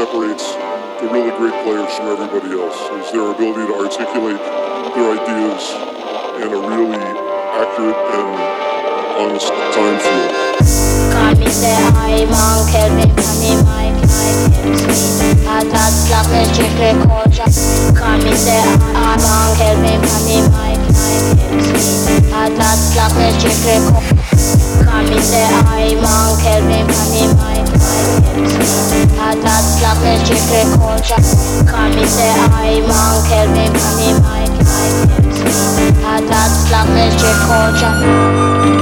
separates the really great players from everybody else is their ability to articulate their ideas in a really accurate and honest time frame. Come say I'm on Kelvin Funny Mike I got slap the chicken culture Come say I'm on Kelvin Funny Mike Հատածլապես չեքրեք հոճա Քանիս է այմ անքեր մի մանի մայք Հատածլապես չեք հոճա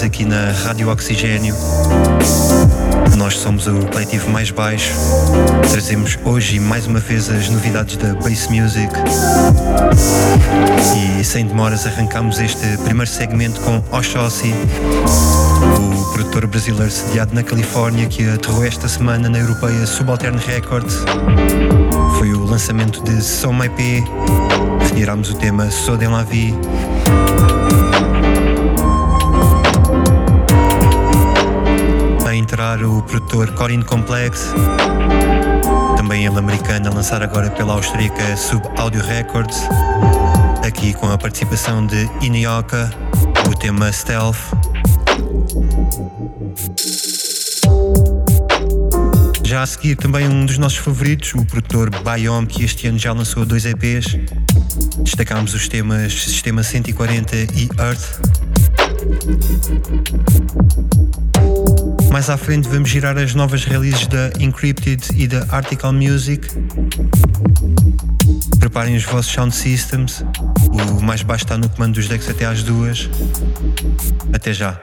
semanas aqui na Rádio Oxigênio. Nós somos o coletivo mais baixo. Trazemos hoje mais uma vez as novidades da Bass Music. E sem demoras arrancamos este primeiro segmento com Oshossi, o produtor brasileiro sediado na Califórnia que aterrou esta semana na europeia Subaltern Records. Foi o lançamento de Som IP. Retirámos o tema Sode en la Vie. Entrar o produtor Corin Complex, também ele americano, a lançar agora pela austríaca Sub Audio Records, aqui com a participação de Inioka, o tema Stealth, Já a seguir, também um dos nossos favoritos, o produtor Biome, que este ano já lançou dois EPs. Destacámos os temas Sistema 140 e Earth. Mais à frente vamos girar as novas releases da Encrypted e da Article Music. Preparem os vossos sound systems. O mais baixo está no comando dos decks até às duas. Até já.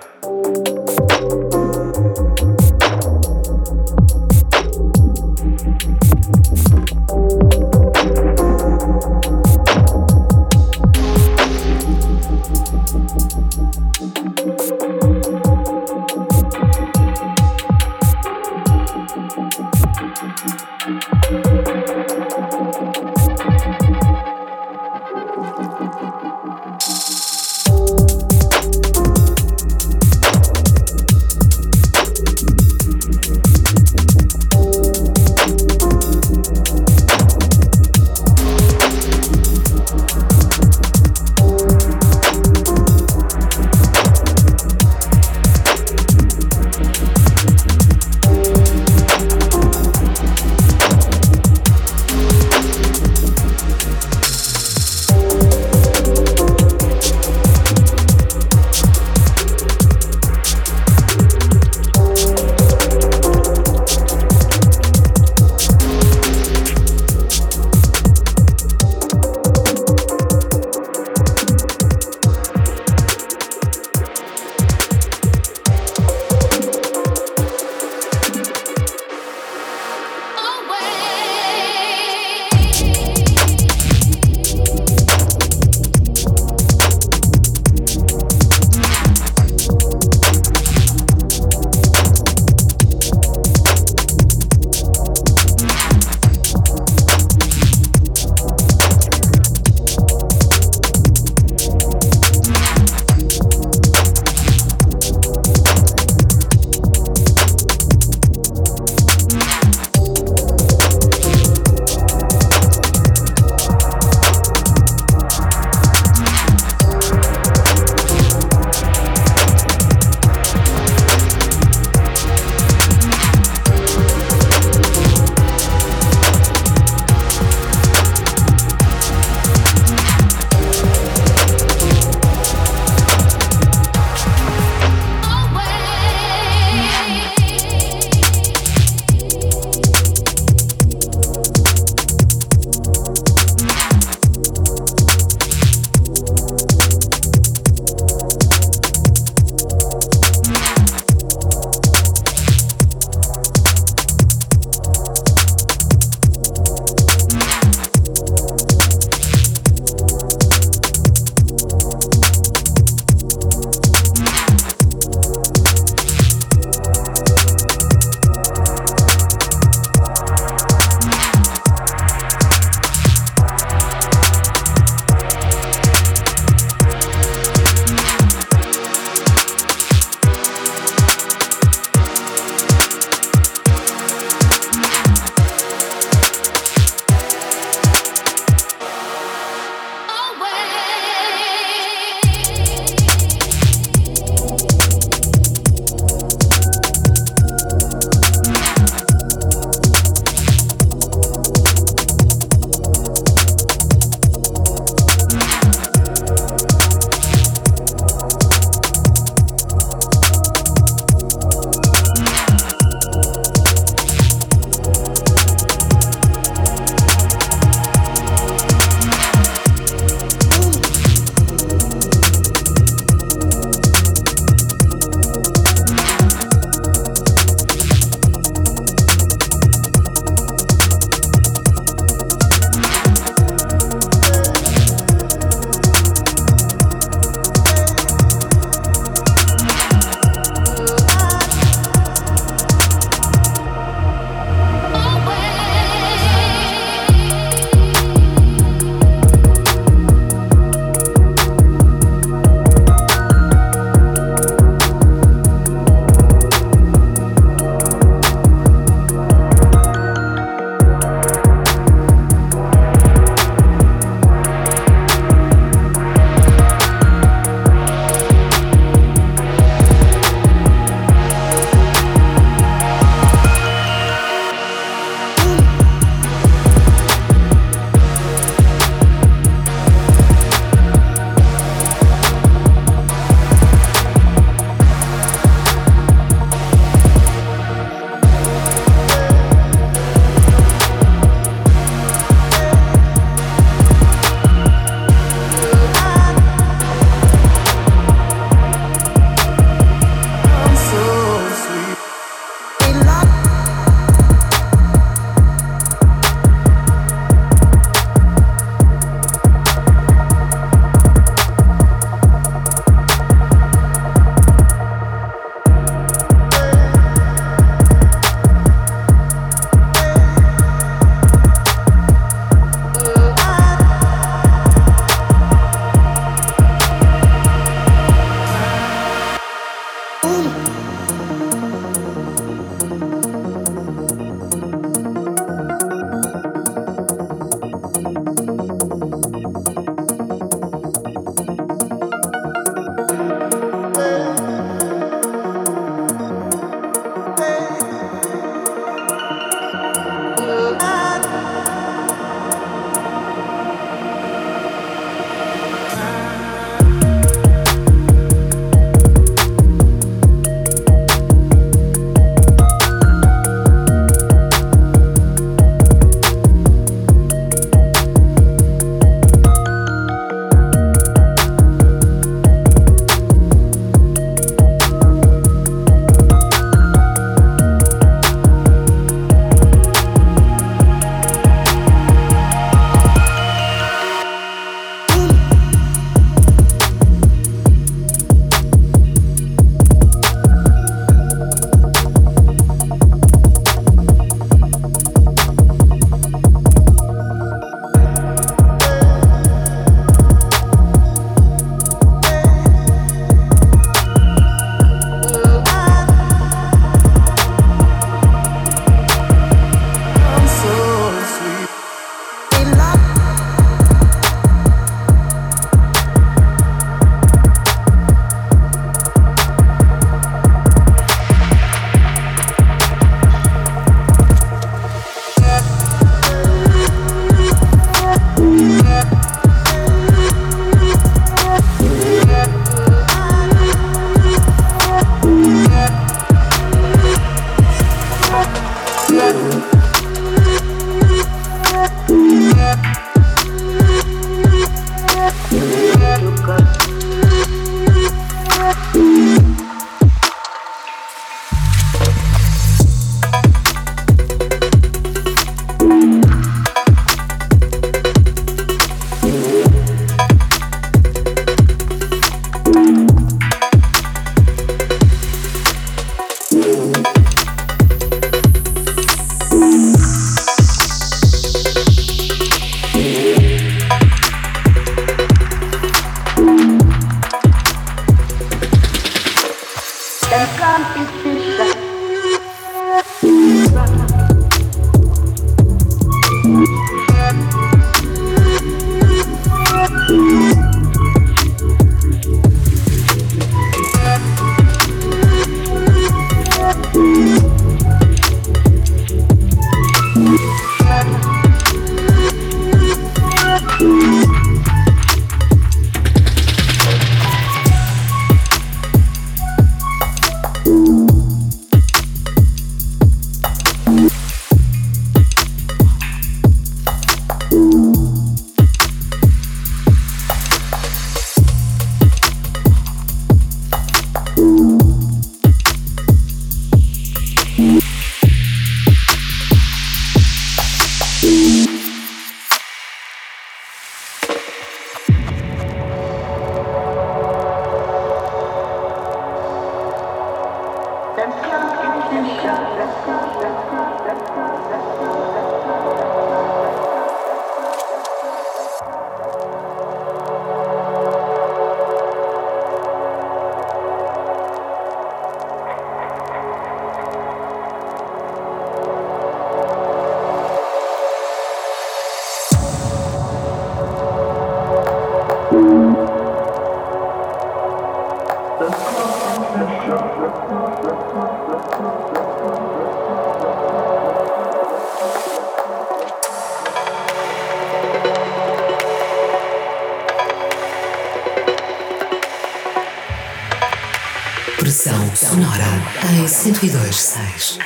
Estação Sonora em 102.6.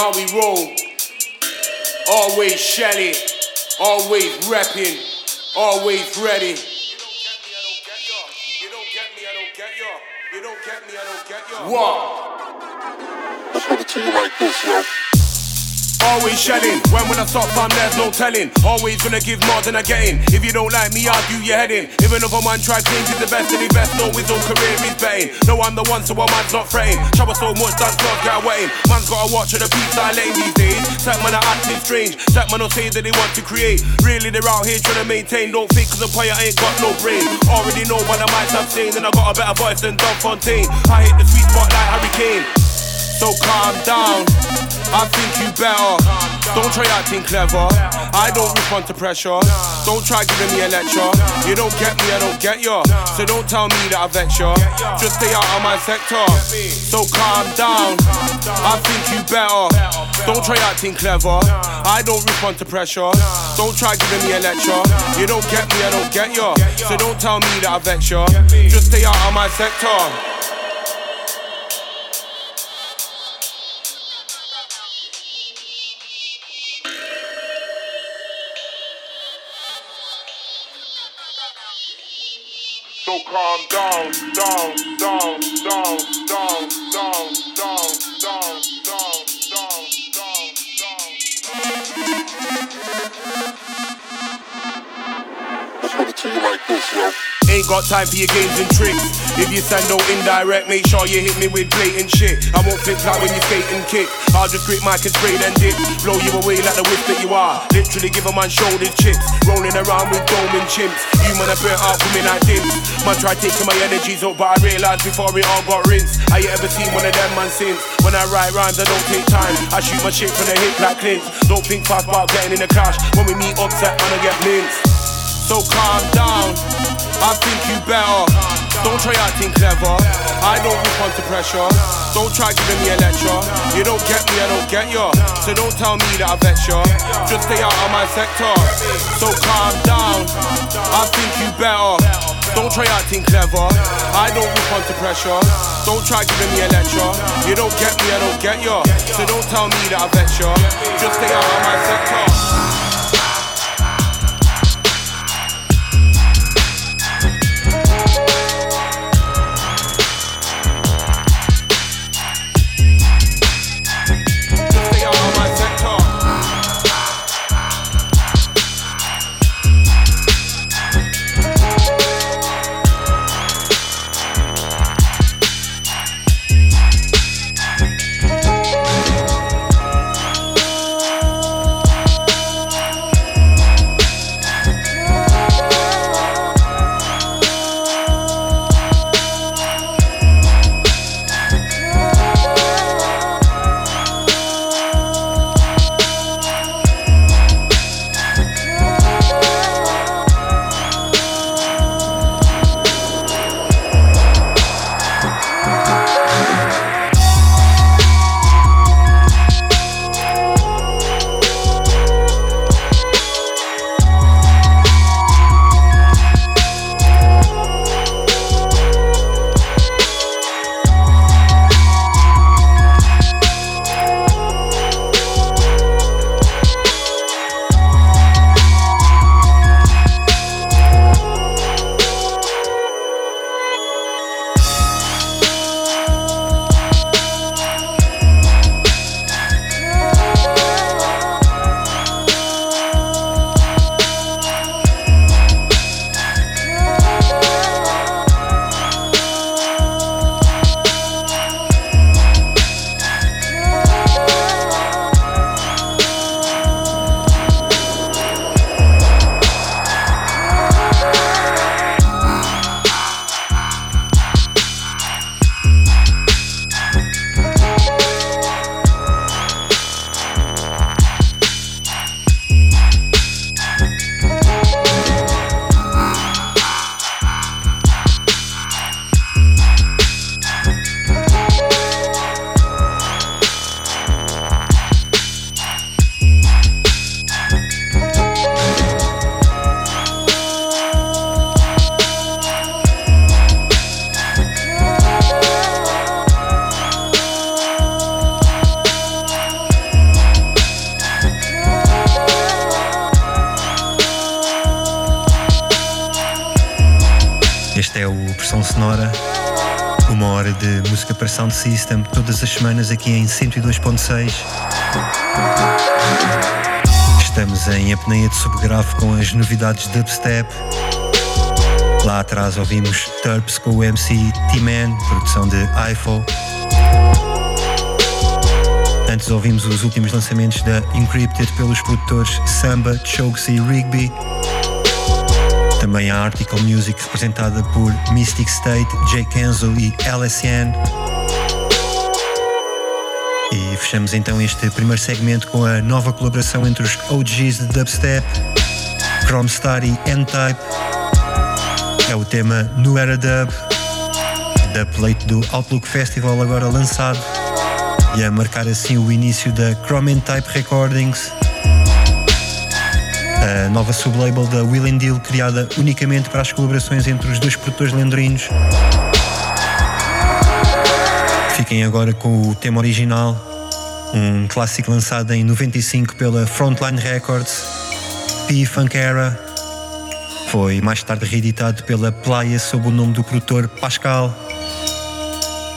how we roll. Always shelly, always repping, always ready. You don't get me, I don't get you. You don't get me, I don't get you. What? Let's put it to you like this, yo. Always shelling. When when I stop, fam, there's no telling. Always gonna give more than I getting. If you don't like me, argue your head in. If another man try claim he's the best, then he best know his own career he's betting. No, I'm the one, so a man's not fraying. Trouble so much, that's not get waiting. Man's gotta watch for the peace I lane these days. That man are acting strange. That man don't say that they want to create. Really, they're out here trying to maintain. Don't think cause a player ain't got no brain. Already know by the mics I've seen, and I got a better voice than Don Fontaine. I hit the sweet spot like Harry Kane. So calm down. I think you better. Don't try acting clever. I don't respond to pressure. Don't try giving me a lecture. You don't get me, I don't get you. So don't tell me that I vex you. Just stay out of my sector. So calm down. I think you better. Don't try acting clever. I don't respond to pressure. Don't try giving me a lecture. You don't get me, I don't get you. So don't tell me that I vex you. Just stay out of my sector. Calm down, down, down, down, down, down, down, down, down, down, down, down. Let's put it to you like this, yo. Ain't got time for your games and tricks. If you send no indirect, make sure you hit me with blatant shit. I won't flip like when you skate and kick. I'll just grip mic and spray then dip. Blow you away like the whip that you are. Literally give a man shoulder chips. Rolling around with dome and chimps. You man, I burnt out for me like this. Man, try taking my energies up, but I realized before it all got rinsed. I ain't ever seen one of them man since. When I write rhymes, I don't take time. I shoot my shit from the hip like Clint. Don't think fast about getting in the clash. When we meet upset, man, I get minced. So calm down. I think you better. Don't try acting clever. I don't respond to pressure. Don't try giving me a lecture. You don't get me, I don't get you. So don't tell me that I vex you. Just stay out of my sector. So calm down. I think you better. Don't try acting clever. I don't respond to pressure. Don't try giving me a lecture. You don't get me, I don't get you. So don't tell me that I vex you. Just stay out of my sector. As semanas aqui em 102.6. Estamos em apneia de subgrave com as novidades de dubstep. Lá atrás ouvimos Turps com o MC T-Man, produção de iPhone. Antes ouvimos os últimos lançamentos da Encrypted pelos produtores Samba, Chokes e Rigby. Também a Article Music representada por Mystic State, Jay Kenzo e LSN. E fechamos então este primeiro segmento com a nova colaboração entre os OGs de dubstep, Chrome Star e N-Type. É o tema New Era Dub, da plate do Outlook Festival agora lançado e a marcar assim o início da Chrome N-Type Recordings, a nova sublabel da Will Deal criada unicamente para as colaborações entre os dois produtores lendrinos Fiquem agora com o tema original, um clássico lançado em 95 pela Frontline Records, P Funk Era. Foi mais tarde reeditado pela Playa sob o nome do produtor Pascal.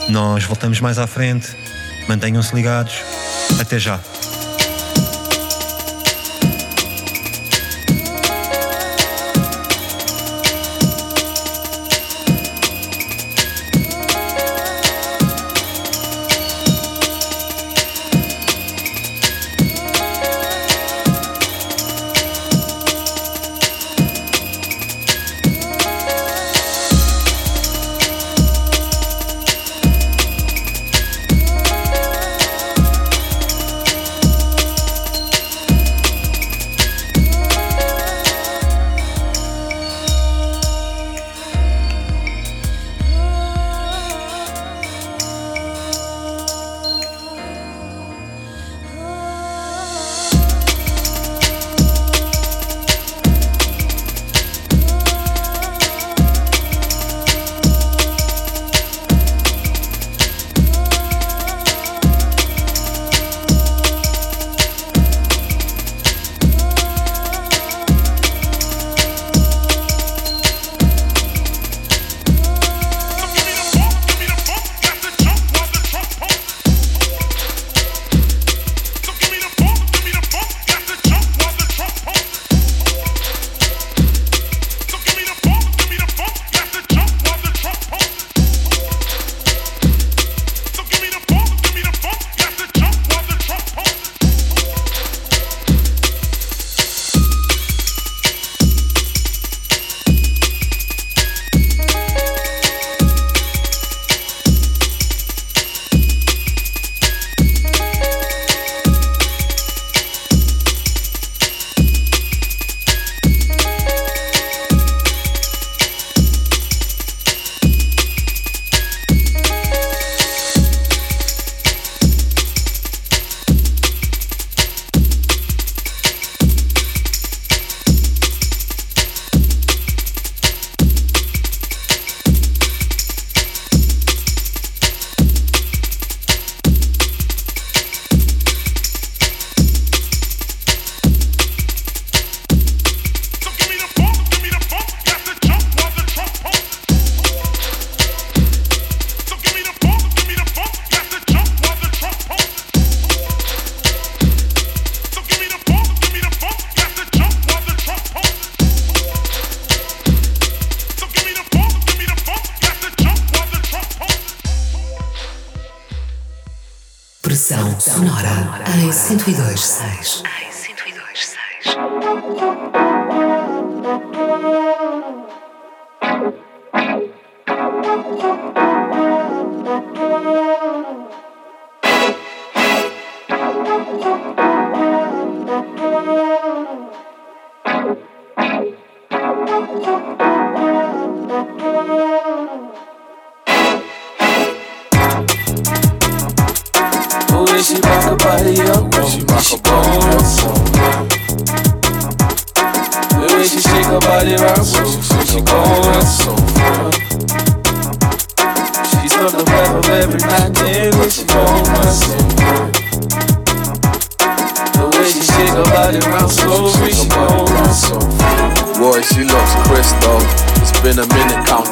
Nós voltamos mais à frente. Mantenham-se ligados. Até já.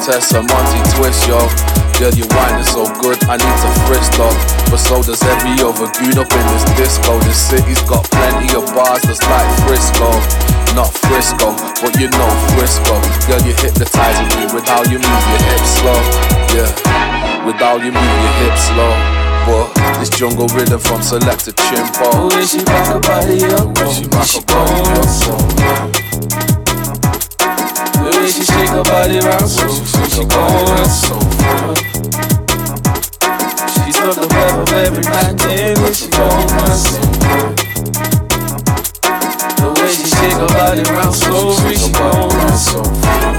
Tessa, Monty Twist, yo. Girl, you whining so good, I need to frisk though. But so does every other goon up in this disco. This city's got plenty of bars that's like Frisco. Not Frisco, but you know Frisco. Girl, you hypnotizing me with how you move your hips slow. Yeah, with how you move your hips slow. But this jungle rhythm from Selector Chimpo. When she back her body up, when she back her body up way she shake her body round so she going so far. She's not the better of every in it, she somewhere. The way she shake her body round slowly, she gon'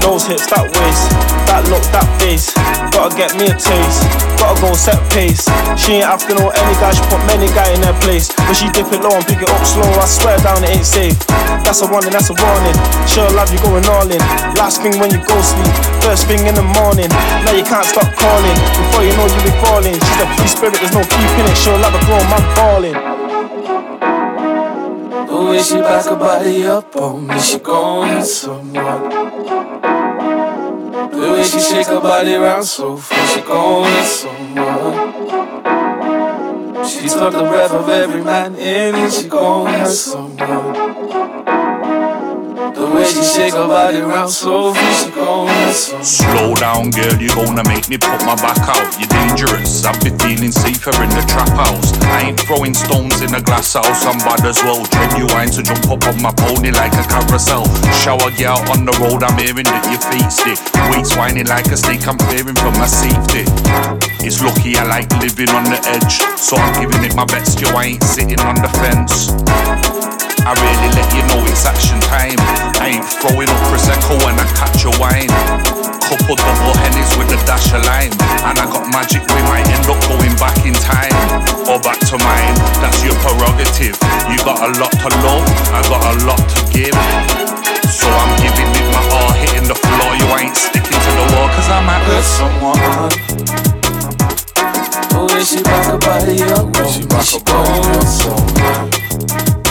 Those hips, that waist, that look, that face. Gotta get me a taste, gotta go set pace. She ain't after no any guy, she put many guy in their place. But she dip it low and pick it up slow, I swear down it ain't safe. That's a warning, that's a warning. She'll love you going all in. Last thing when you go sleep, first thing in the morning. Now you can't stop calling. Before you know you be falling. She's a free spirit, there's no keeping it. She'll love a grown man falling. She back her body up on me, she hit someone. The way she shake her body round so fast, she gon' hit someone. She took the breath of every man in and she gon' hurt shake her body round far, she gon' hurt. Slow down, girl, you gonna make me put my back out. You're dangerous, I've been feeling safer in the trap house. I ain't throwing stones in a glass house, I'm bad as well. Genuine to jump up on my pony like a carousel. Shower girl on the road, I'm hearing that your feet stick. Waist whining like a snake, I'm fearing for my safety. It's lucky I like living on the edge, so I'm giving it my best. Yo, I ain't sitting on the fence. I really let you know it's action time. I ain't throwing up prosecco when I catch a wine. Couple double hennies with a dash of lime, and I got magic. We might end up going back in time or back to mine. That's your prerogative. You got a lot to love, I got a lot to give. So I'm giving it my all, hitting the floor. You ain't sticking to the wall, cause I might hurt someone. Way she back her body up, oh, she back her body up.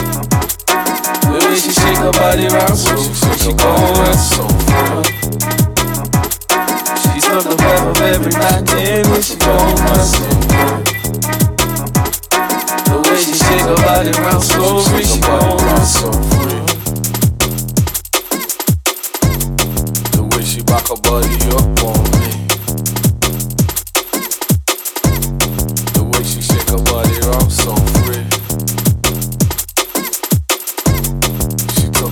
The way she shake her body round so she gon' hurt someone. She took the breath of every in and she gon' hurt someone. The way she shake her body round so she gon' hurt someone. The way she back her body up on me. The way she shake her body around so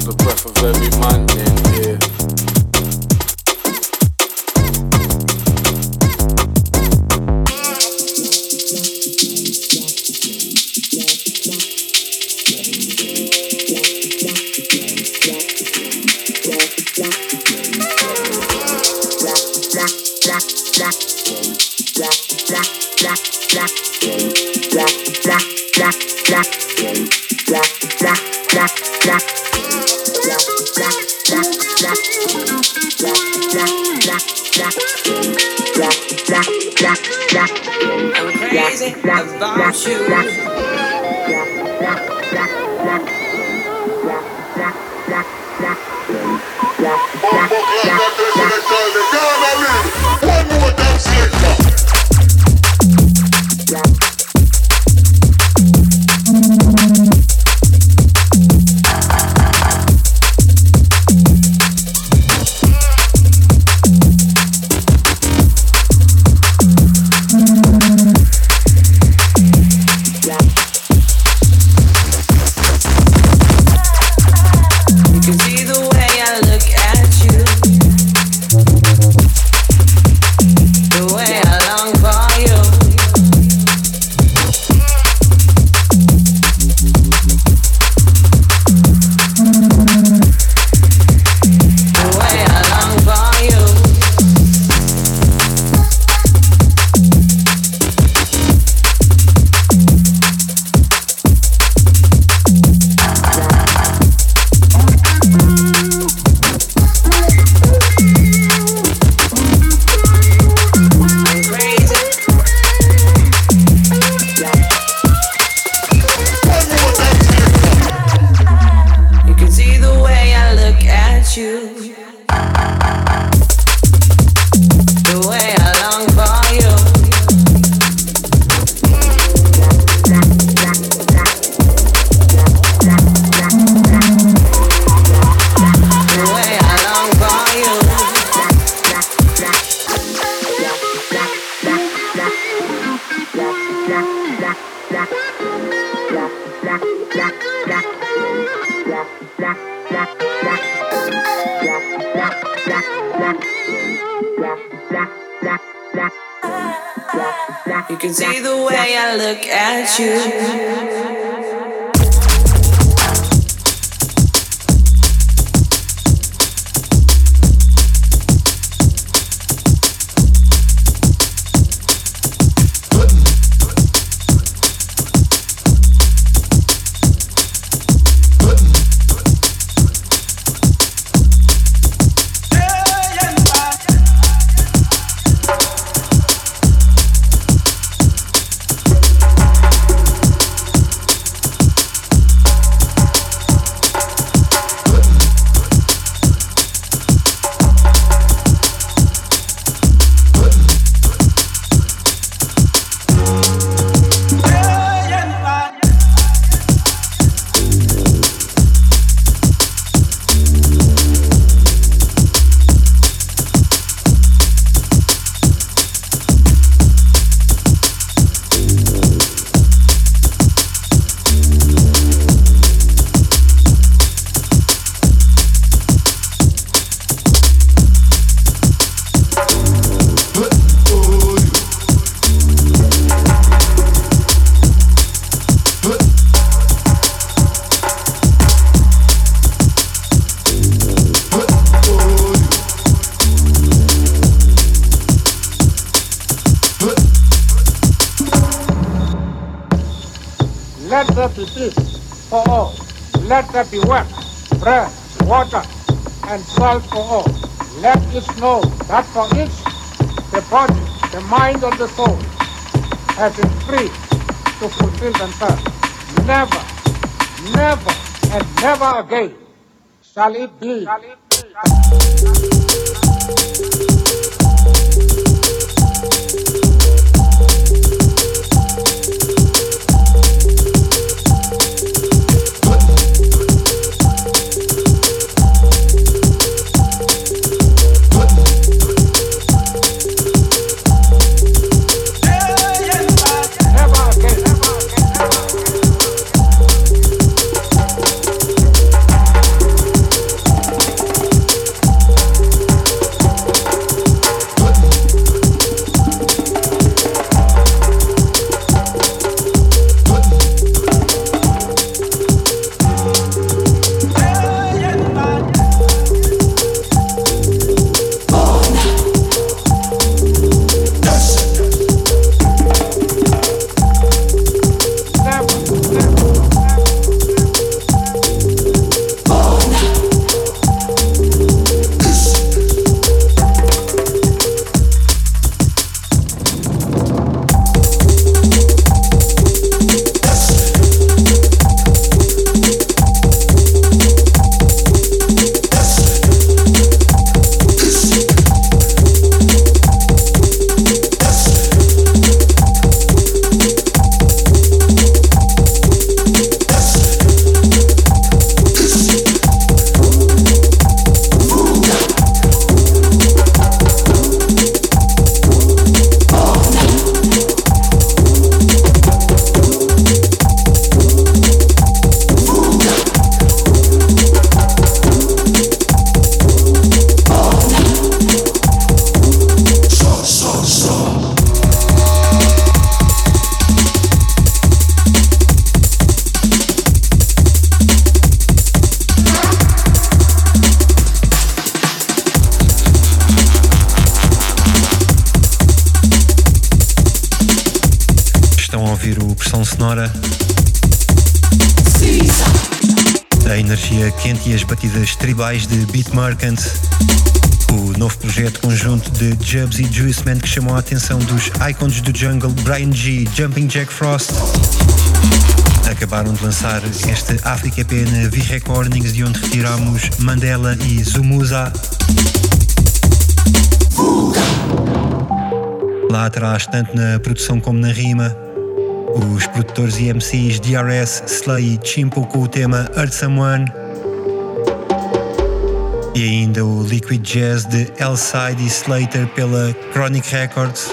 The breath of every man in here. I'm about you. Let there be work, bread, water, and salt for all. Let us know that for each, the body, the mind, and the soul has been free to fulfill themselves. Never, never, and never again shall it be. Shall it be. De Beat Merchant. O novo projeto conjunto de Jubs e Juice Man que chamou a atenção dos icons do jungle Brian G, Jumping Jack Frost. Acabaram de lançar este Africa EP V-Recordings, de onde retiramos Mandela e Zumuza. Lá atrás, tanto na produção como na rima, os produtores e MCs DRS, Slay e Chimpo com o tema Earth Someone. E ainda o Liquid Jazz de Elside e Slater pela Chronic Records.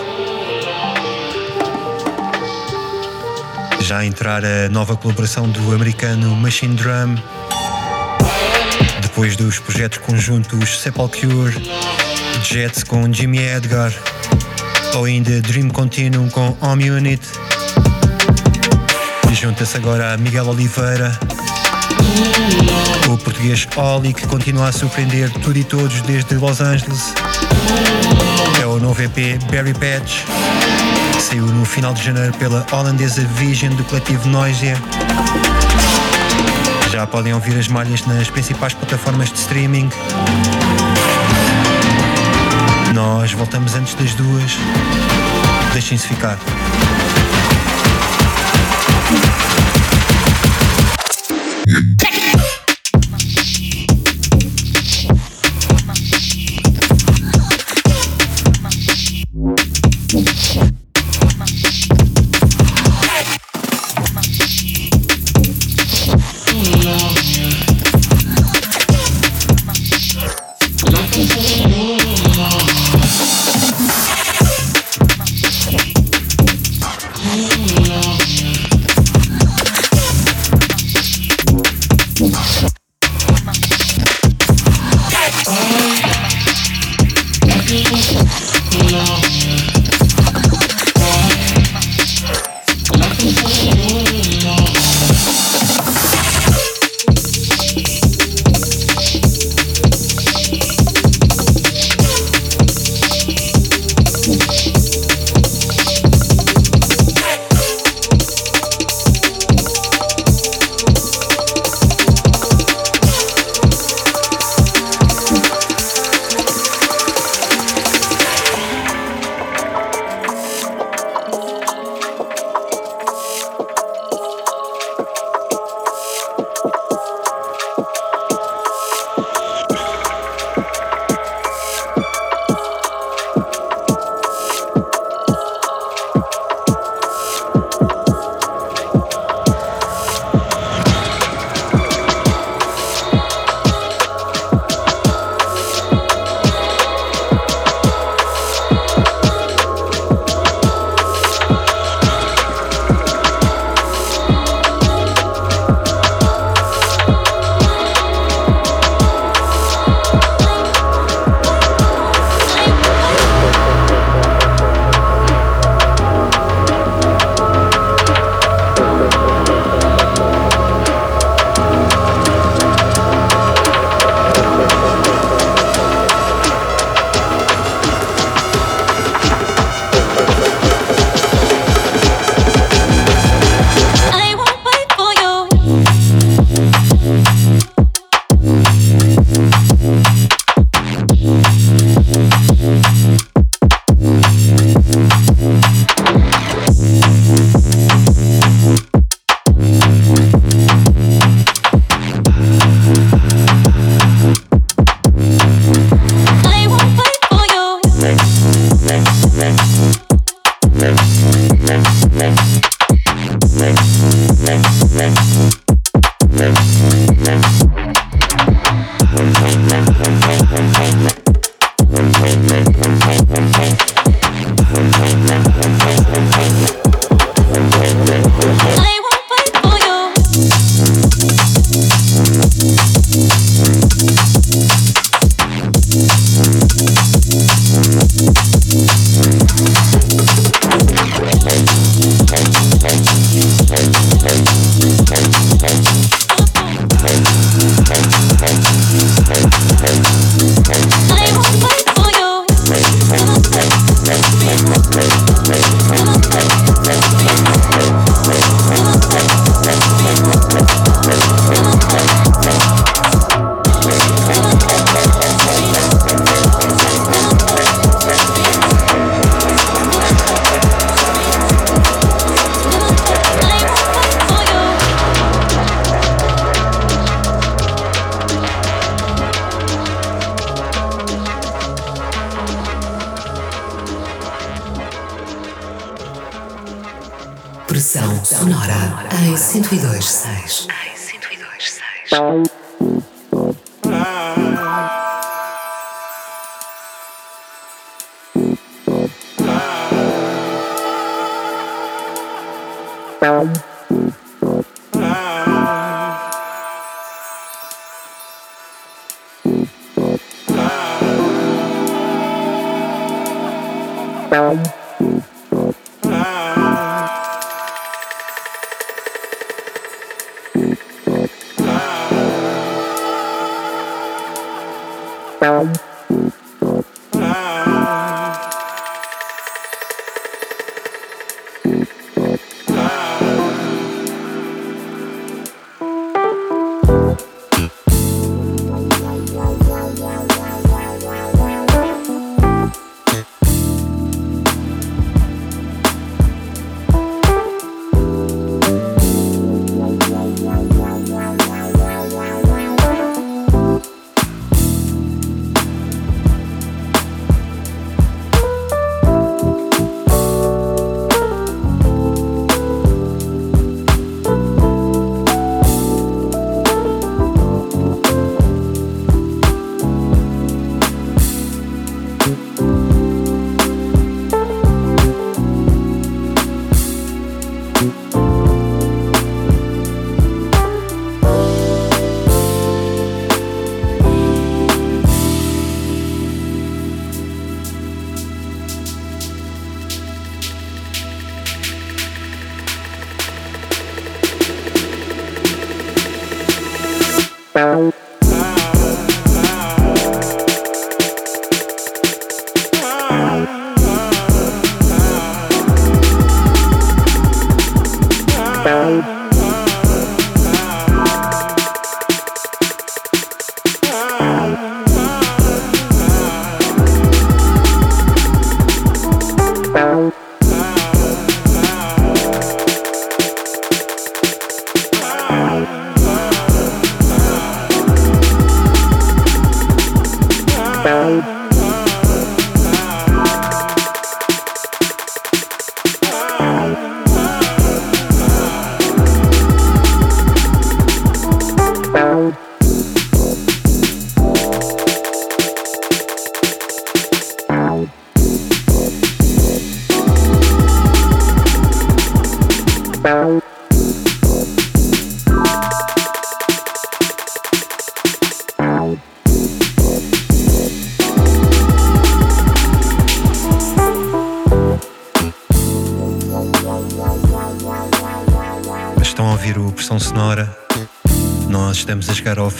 Já a entrar a nova colaboração do americano Machine Drum. Depois dos projetos conjuntos Sepulture, Jets com Jimmy Edgar. ou ainda Dream Continuum com Home Unit. Junta-se agora a Miguel Oliveira, o português Oli que continua a surpreender tudo e todos desde Los Angeles. É o novo EP Berry Patch, que saiu no final de janeiro pela holandesa Vision do coletivo Noisia. Já podem ouvir as malhas nas principais plataformas de streaming. Nós voltamos antes das duas. Deixem-se ficar.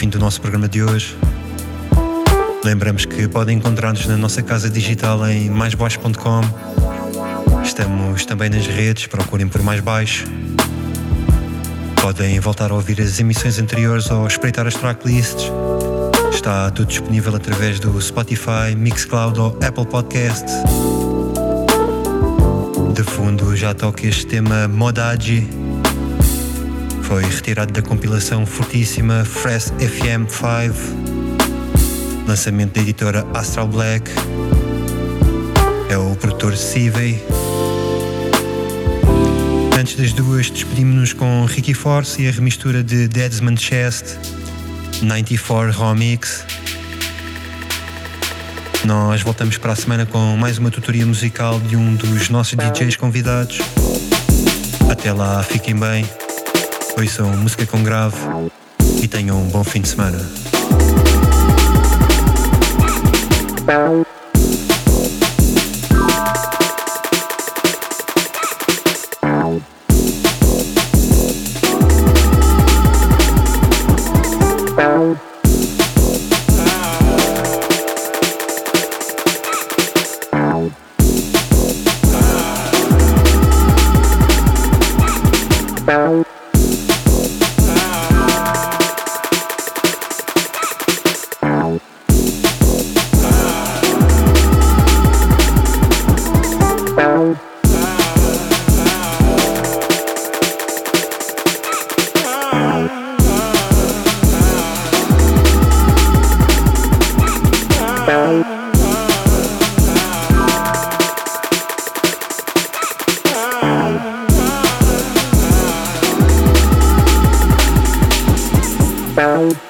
Fim do nosso programa de hoje. Lembramos que podem encontrar-nos na nossa casa digital em maisbaixo.com. Estamos também nas redes, procurem por Mais Baixo. Podem voltar a ouvir as emissões anteriores ou espreitar as tracklists. Está tudo disponível através do Spotify, Mixcloud ou Apple Podcasts. De fundo já toca este tema Modagi foi retirado da compilação fortíssima Fresh FM 5, lançamento da editora Astral Black. É o produtor Sivey. Antes das duas, despedimos-nos com Ricky Force e a remistura de Deadsman Chest 94 Remix. Nós voltamos para a semana com mais uma tutoria musical de um dos nossos DJs convidados. Até lá, fiquem bem ouçam música com grave e tenham um bom fim de semana. Bye.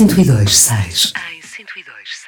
102, 6. Em 102,